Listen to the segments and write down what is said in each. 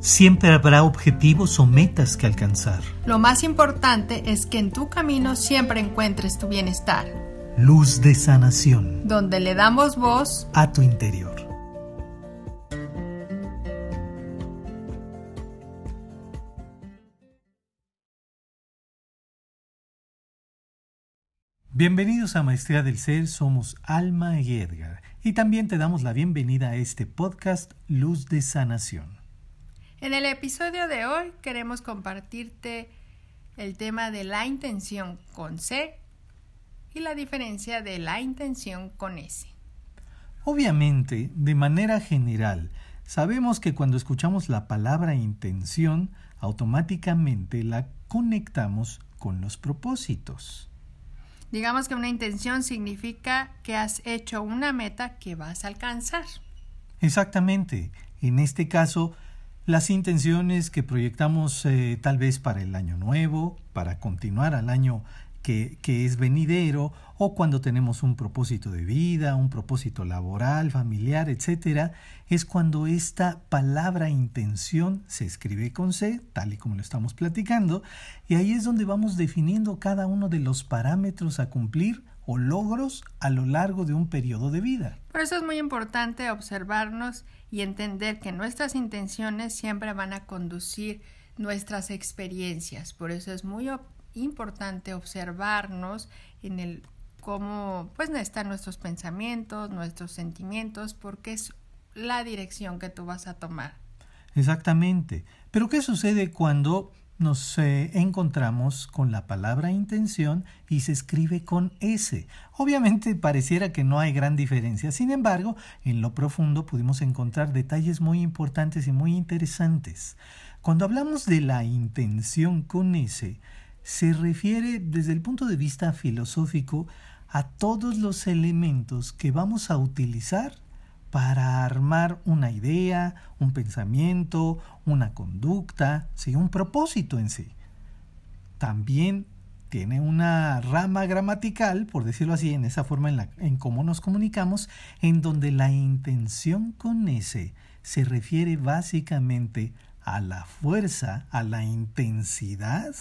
Siempre habrá objetivos o metas que alcanzar. Lo más importante es que en tu camino siempre encuentres tu bienestar. Luz de sanación. Donde le damos voz a tu interior. Bienvenidos a Maestría del Ser, somos Alma y Edgar y también te damos la bienvenida a este podcast Luz de Sanación. En el episodio de hoy queremos compartirte el tema de la intención con C y la diferencia de la intención con S. Obviamente, de manera general, sabemos que cuando escuchamos la palabra intención, automáticamente la conectamos con los propósitos. Digamos que una intención significa que has hecho una meta que vas a alcanzar. Exactamente. En este caso, las intenciones que proyectamos eh, tal vez para el año nuevo, para continuar al año que, es venidero, o cuando tenemos un propósito de vida, un propósito laboral, familiar, etcétera, es cuando esta palabra intención se escribe con C, tal y como lo estamos platicando, y ahí es donde vamos definiendo cada uno de los parámetros a cumplir o logros a lo largo de un periodo de vida. Por eso es muy importante observarnos y entender que nuestras intenciones siempre van a conducir nuestras experiencias. Por eso es muy importante observarnos en el cómo pues están nuestros pensamientos, nuestros sentimientos, porque es la dirección que tú vas a tomar. Exactamente. Pero ¿qué sucede cuando nos eh, encontramos con la palabra intención y se escribe con S. Obviamente pareciera que no hay gran diferencia, sin embargo, en lo profundo pudimos encontrar detalles muy importantes y muy interesantes. Cuando hablamos de la intención con S, se refiere desde el punto de vista filosófico a todos los elementos que vamos a utilizar para armar una idea, un pensamiento, una conducta, ¿sí? un propósito en sí. También tiene una rama gramatical, por decirlo así, en esa forma en, la, en cómo nos comunicamos, en donde la intención con ese se refiere básicamente a la fuerza, a la intensidad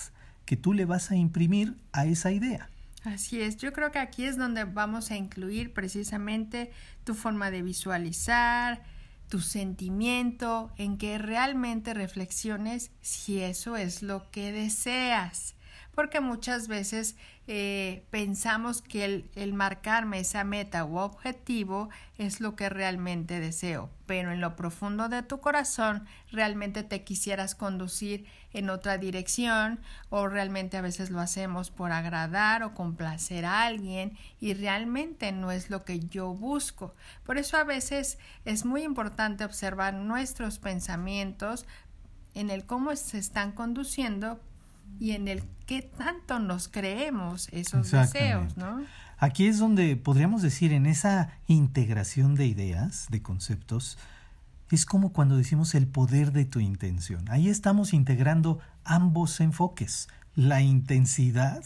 que tú le vas a imprimir a esa idea. Así es, yo creo que aquí es donde vamos a incluir precisamente tu forma de visualizar, tu sentimiento, en que realmente reflexiones si eso es lo que deseas porque muchas veces eh, pensamos que el, el, marcarme esa meta u objetivo es lo que realmente deseo, pero en lo profundo de tu corazón realmente te quisieras conducir en otra dirección o realmente a veces lo hacemos por agradar o complacer a alguien y realmente no es lo que yo busco. Por eso a veces es muy importante observar nuestros pensamientos en el cómo se están conduciendo y en el qué tanto nos creemos esos deseos, ¿no? Aquí es donde podríamos decir en esa integración de ideas, de conceptos, es como cuando decimos el poder de tu intención. Ahí estamos integrando ambos enfoques, la intensidad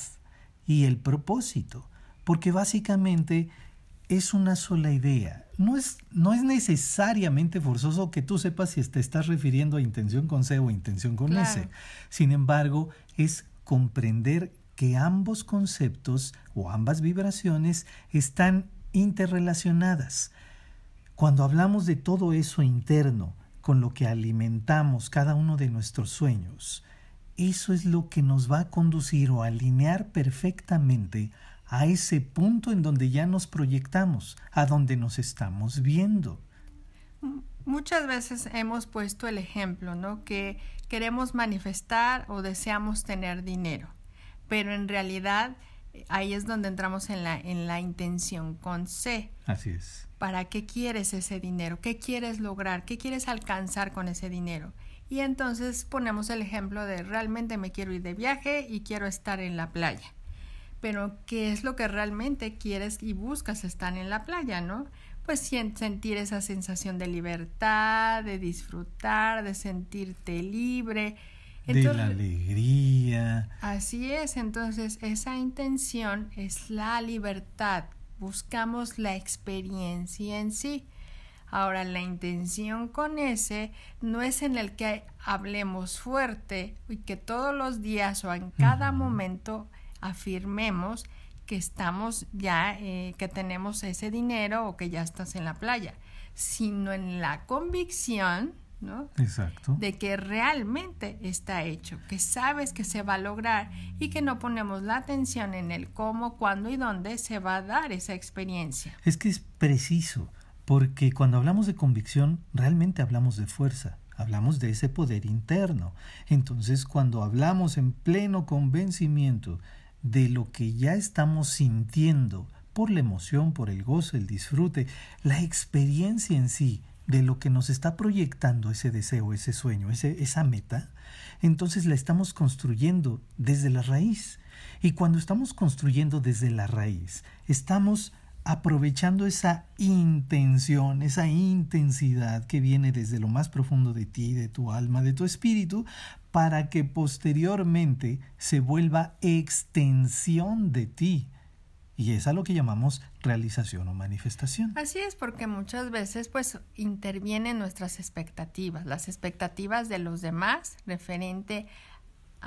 y el propósito, porque básicamente es una sola idea. No es, no es necesariamente forzoso que tú sepas si te estás refiriendo a intención con C o intención con S. Sin embargo, es comprender que ambos conceptos o ambas vibraciones están interrelacionadas. Cuando hablamos de todo eso interno, con lo que alimentamos cada uno de nuestros sueños, eso es lo que nos va a conducir o alinear perfectamente a ese punto en donde ya nos proyectamos, a donde nos estamos viendo. Muchas veces hemos puesto el ejemplo, ¿no? Que queremos manifestar o deseamos tener dinero, pero en realidad eh, ahí es donde entramos en la, en la intención con C. Así es. ¿Para qué quieres ese dinero? ¿Qué quieres lograr? ¿Qué quieres alcanzar con ese dinero? Y entonces ponemos el ejemplo de realmente me quiero ir de viaje y quiero estar en la playa. Pero ¿qué es lo que realmente quieres y buscas estar en la playa, no? pues sentir esa sensación de libertad, de disfrutar, de sentirte libre. de la alegría. Así es, entonces esa intención es la libertad, buscamos la experiencia en sí. Ahora, la intención con ese no es en el que hablemos fuerte y que todos los días o en cada momento afirmemos que estamos ya, eh, que tenemos ese dinero o que ya estás en la playa, sino en la convicción ¿no? Exacto. De que realmente está hecho, que sabes que se va a lograr y que no ponemos la atención en el cómo, cuándo y dónde se va a dar esa experiencia. Es que es preciso, porque cuando hablamos de convicción, realmente hablamos de fuerza, hablamos de ese poder interno. Entonces, cuando hablamos en pleno convencimiento de lo que ya estamos sintiendo, por la emoción, por el gozo, el disfrute, la experiencia en sí, de lo que nos está proyectando ese deseo, ese sueño, ese, esa meta, entonces la estamos construyendo desde la raíz. Y cuando estamos construyendo desde la raíz, estamos aprovechando esa intención, esa intensidad que viene desde lo más profundo de ti, de tu alma, de tu espíritu, para que posteriormente se vuelva extensión de ti y es a lo que llamamos realización o manifestación. Así es, porque muchas veces pues intervienen nuestras expectativas, las expectativas de los demás referente a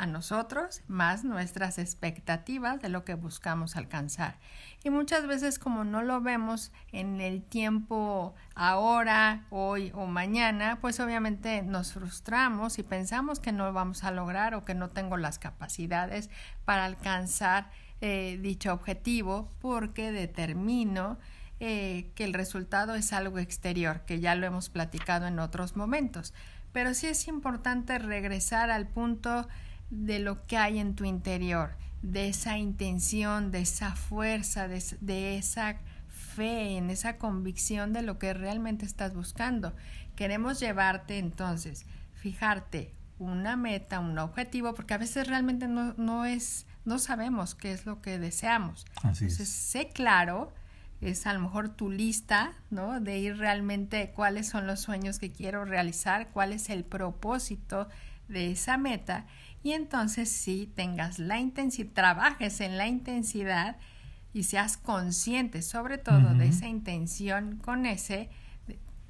nosotros, más nuestras expectativas de lo que buscamos alcanzar. Y muchas veces como no lo vemos en el tiempo ahora, hoy o mañana, pues obviamente nos frustramos y pensamos que no vamos a lograr o que no tengo las capacidades para alcanzar eh, dicho objetivo porque determino eh, que el resultado es algo exterior, que ya lo hemos platicado en otros momentos. Pero sí es importante regresar al punto de lo que hay en tu interior, de esa intención, de esa fuerza, de, de esa fe, en esa convicción de lo que realmente estás buscando. Queremos llevarte entonces, fijarte una meta, un objetivo, porque a veces realmente no, no es no sabemos qué es lo que deseamos. Entonces, sé claro, es a lo mejor tu lista, ¿no? De ir realmente cuáles son los sueños que quiero realizar, cuál es el propósito de esa meta y entonces sí tengas la intensidad, trabajes en la intensidad y seas consciente sobre todo de esa intención con ese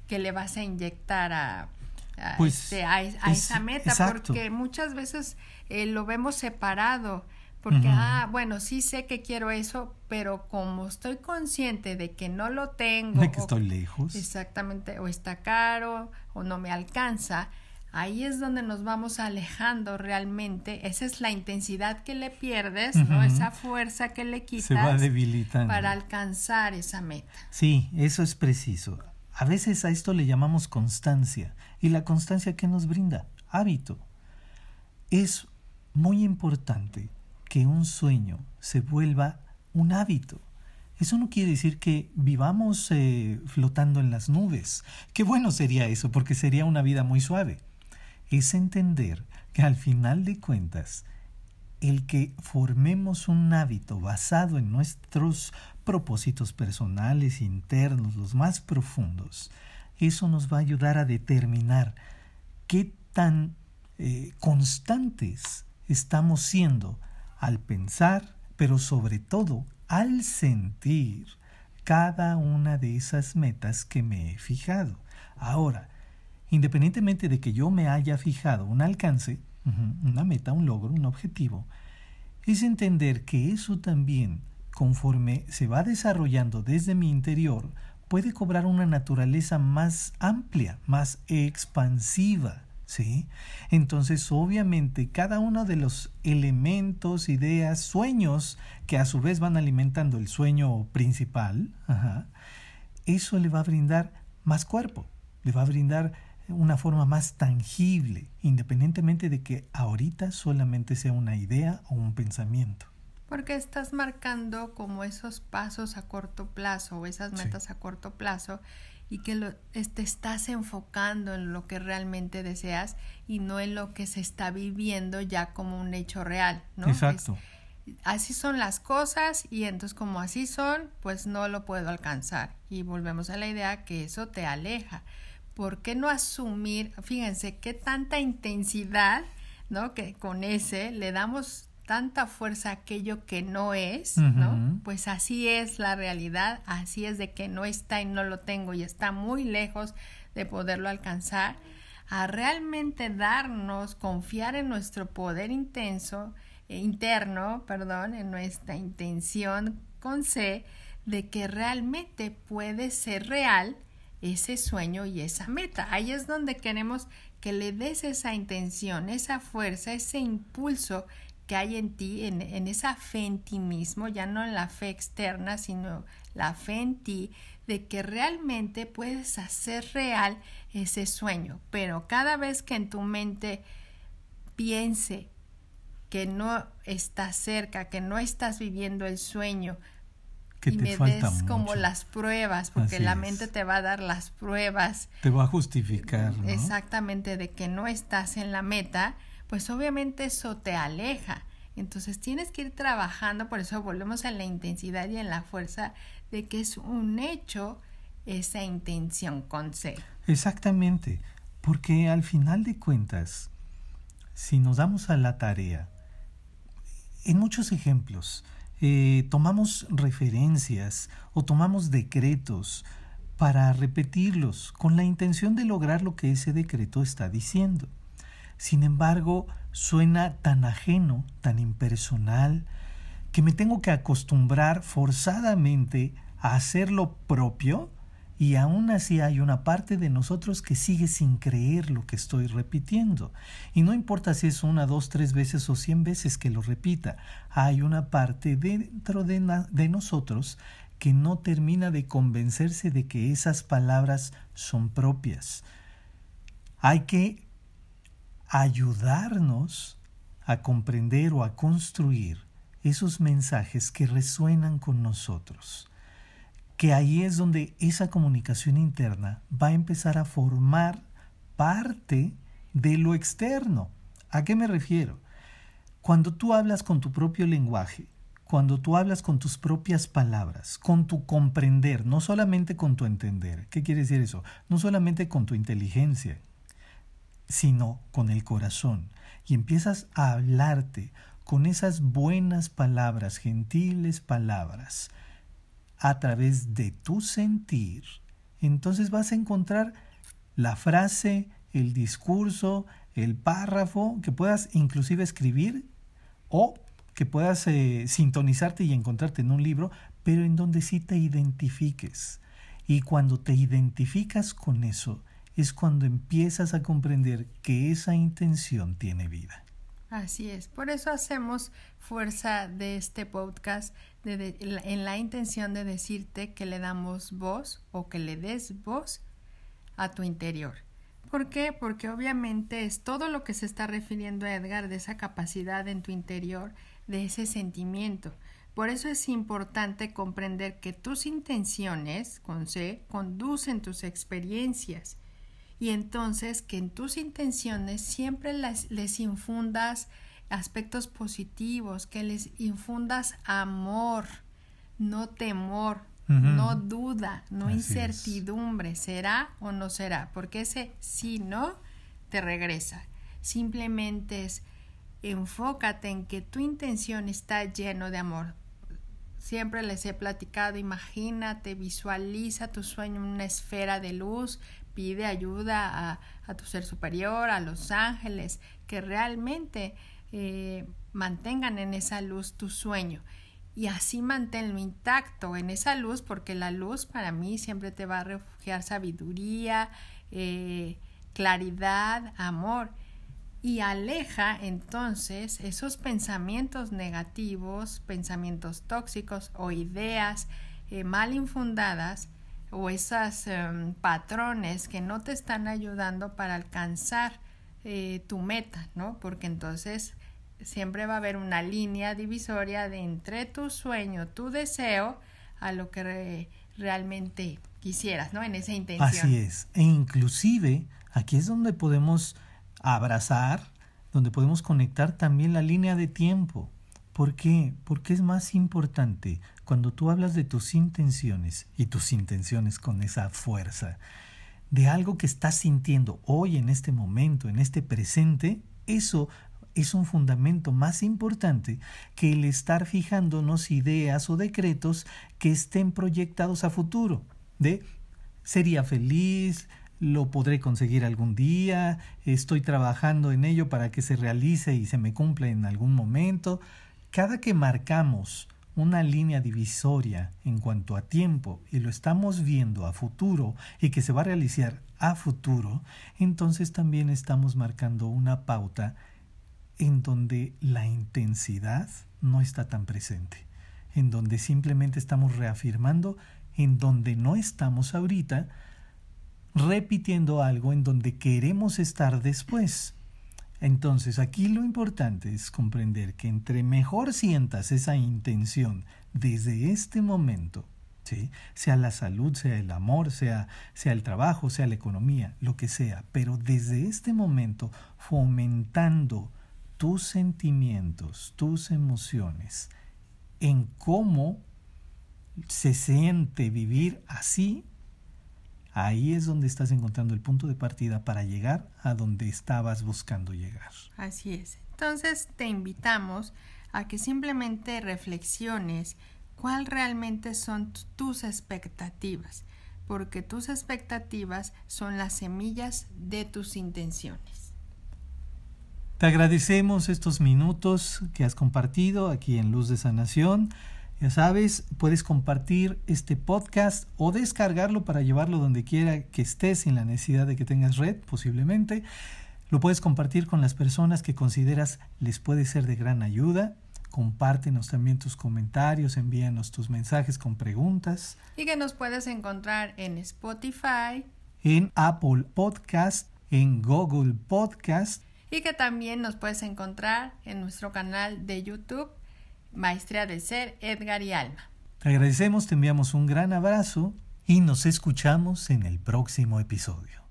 que le vas a inyectar a, a, pues, este, esa meta, porque muchas veces eh, lo vemos separado porque, ah, bueno, sí sé que quiero eso, pero como estoy consciente de que no lo tengo. De que estoy lejos. Exactamente, o está caro, o no me alcanza. Ahí es donde nos vamos alejando realmente. Esa es la intensidad que le pierdes, ¿no? Esa fuerza que le quitas. Se va debilitando. Para alcanzar esa meta. Sí, eso es preciso. A veces a esto le llamamos constancia. ¿Y la constancia que nos brinda? Hábito. Es muy importante que un sueño se vuelva un hábito. Eso no quiere decir que vivamos eh, flotando en las nubes. Qué bueno sería eso, porque sería una vida muy suave. Es entender que al final de cuentas, el que formemos un hábito basado en nuestros propósitos personales, internos, los más profundos, eso nos va a ayudar a determinar qué tan eh, constantes estamos siendo al pensar, pero sobre todo al sentir cada una de esas metas que me he fijado. Ahora, independientemente de que yo me haya fijado un alcance, una meta, un logro, un objetivo, es entender que eso también, conforme se va desarrollando desde mi interior, puede cobrar una naturaleza más amplia, más expansiva, ¿sí? Entonces, obviamente, cada uno de los elementos, ideas, sueños que a su vez van alimentando el sueño principal, eso le va a brindar más cuerpo, le va a brindar una forma más tangible, independientemente de que ahorita solamente sea una idea o un pensamiento. Porque estás marcando como esos pasos a corto plazo o esas metas a corto plazo y que lo, te estás enfocando en lo que realmente deseas y no en lo que se está viviendo ya como un hecho real, ¿no? Exacto. así son las cosas y entonces como así son, pues no lo puedo alcanzar. Y volvemos a la idea que eso te aleja. ¿Por qué no asumir, fíjense, qué tanta intensidad, ¿no? Que con ese le damos tanta fuerza aquello que no es, ¿no? Pues así es la realidad, así es de que no está y no lo tengo y está muy lejos de poderlo alcanzar, a realmente darnos, confiar en nuestro poder intenso, eh, interno, perdón, en nuestra intención con C, de que realmente puede ser real ese sueño y esa meta. Ahí es donde queremos que le des esa intención, esa fuerza, ese impulso que hay en ti, en, esa fe en ti mismo, ya no en la fe externa, sino la fe en ti, de que realmente puedes hacer real ese sueño. Pero cada vez que en tu mente piense que no estás cerca, que no estás viviendo el sueño, que y me des como las pruebas, porque la mente te va a dar las pruebas. Te va a justificar. ¿no? Exactamente, de que no estás en la meta, pues obviamente eso te aleja. Entonces tienes que ir trabajando, por eso volvemos a la intensidad y en la fuerza de que es un hecho esa intención con C. Exactamente, porque al final de cuentas, si nos damos a la tarea, en muchos ejemplos, eh, tomamos referencias o tomamos decretos para repetirlos con la intención de lograr lo que ese decreto está diciendo. Sin embargo, suena tan ajeno, tan impersonal, que me tengo que acostumbrar forzadamente a hacer lo propio y aún así hay una parte de nosotros que sigue sin creer lo que estoy repitiendo. Y no importa si es una, dos, tres veces o cien veces que lo repita, hay una parte dentro de, de nosotros que no termina de convencerse de que esas palabras son propias. Hay que ayudarnos a comprender o a construir esos mensajes que resuenan con nosotros que ahí es donde esa comunicación interna va a empezar a formar parte de lo externo. ¿A qué me refiero? Cuando tú hablas con tu propio lenguaje, cuando tú hablas con tus propias palabras, con tu comprender, no solamente con tu entender. ¿Qué quiere decir eso? No solamente con tu inteligencia, sino con el corazón. Y empiezas a hablarte con esas buenas palabras, gentiles palabras, a través de tu sentir, entonces vas a encontrar la frase, el discurso, el párrafo que puedas inclusive escribir o que puedas eh, sintonizarte y encontrarte en un libro, pero en donde sí te identifiques. Y cuando te identificas con eso, es cuando empiezas a comprender que esa intención tiene vida. Así es, por eso hacemos fuerza de este podcast en la intención de decirte que le damos voz o que le des voz a tu interior. ¿Por qué? Porque obviamente es todo lo que se está refiriendo a Edgar de esa capacidad en tu interior, de ese sentimiento. Por eso es importante comprender que tus intenciones, con C, conducen tus experiencias y entonces que en tus intenciones siempre les infundas aspectos positivos, que les infundas amor, no temor, no duda, no incertidumbre, será o no será, porque ese si no te regresa. Simplemente es enfócate en que tu intención está lleno de amor. Siempre les he platicado, imagínate, visualiza tu sueño en una esfera de luz, pide ayuda a, a tu ser superior, a los ángeles, que realmente eh, mantengan en esa luz tu sueño. Y así manténlo intacto en esa luz porque la luz para mí siempre te va a refugiar sabiduría, eh, claridad, amor y aleja entonces esos pensamientos negativos, pensamientos tóxicos o ideas eh, mal infundadas o esos em, patrones que no te están ayudando para alcanzar eh, tu meta, ¿no? Porque entonces siempre va a haber una línea divisoria de entre tu sueño, tu deseo, a lo que realmente quisieras, ¿no? En esa intención. Así es. E inclusive aquí es donde podemos abrazar, donde podemos conectar también la línea de tiempo. ¿Por qué? Porque es más importante cuando tú hablas de tus intenciones y tus intenciones con esa fuerza, de algo que estás sintiendo hoy en este momento, en este presente, eso es un fundamento más importante que el estar fijándonos ideas o decretos que estén proyectados a futuro. De sería feliz, lo podré conseguir algún día, estoy trabajando en ello para que se realice y se me cumpla en algún momento. Cada que marcamos una línea divisoria en cuanto a tiempo y lo estamos viendo a futuro y que se va a realizar a futuro, entonces también estamos marcando una pauta en donde la intensidad no está tan presente, en donde simplemente estamos reafirmando en donde no estamos ahorita, repitiendo algo en donde queremos estar después. Entonces aquí lo importante es comprender que entre mejor sientas esa intención desde este momento, ¿sí? sea la salud, sea el amor, sea, sea el trabajo, sea la economía, lo que sea, pero desde este momento fomentando tus sentimientos, tus emociones, en cómo se siente vivir así Ahí es donde estás encontrando el punto de partida para llegar a donde estabas buscando llegar. Así es. Entonces te invitamos a que simplemente reflexiones cuál realmente son tus expectativas, porque tus expectativas son las semillas de tus intenciones. Te agradecemos estos minutos que has compartido aquí en Luz de Sanación. Ya sabes, puedes compartir este podcast o descargarlo para llevarlo donde quiera que estés sin la necesidad de que tengas red, posiblemente. Lo puedes compartir con las personas que consideras les puede ser de gran ayuda. Compártenos también tus comentarios, envíanos tus mensajes con preguntas. Y que nos puedes encontrar en Spotify, en Apple Podcast, en Google Podcast. Y que también nos puedes encontrar en nuestro canal de YouTube Maestría del Ser, Edgar y Alma. Te agradecemos, te enviamos un gran abrazo y nos escuchamos en el próximo episodio.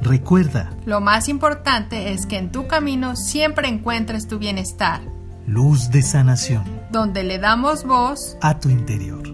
Recuerda, lo más importante es que en tu camino siempre encuentres tu bienestar. Luz de sanación. Donde le damos voz a tu interior.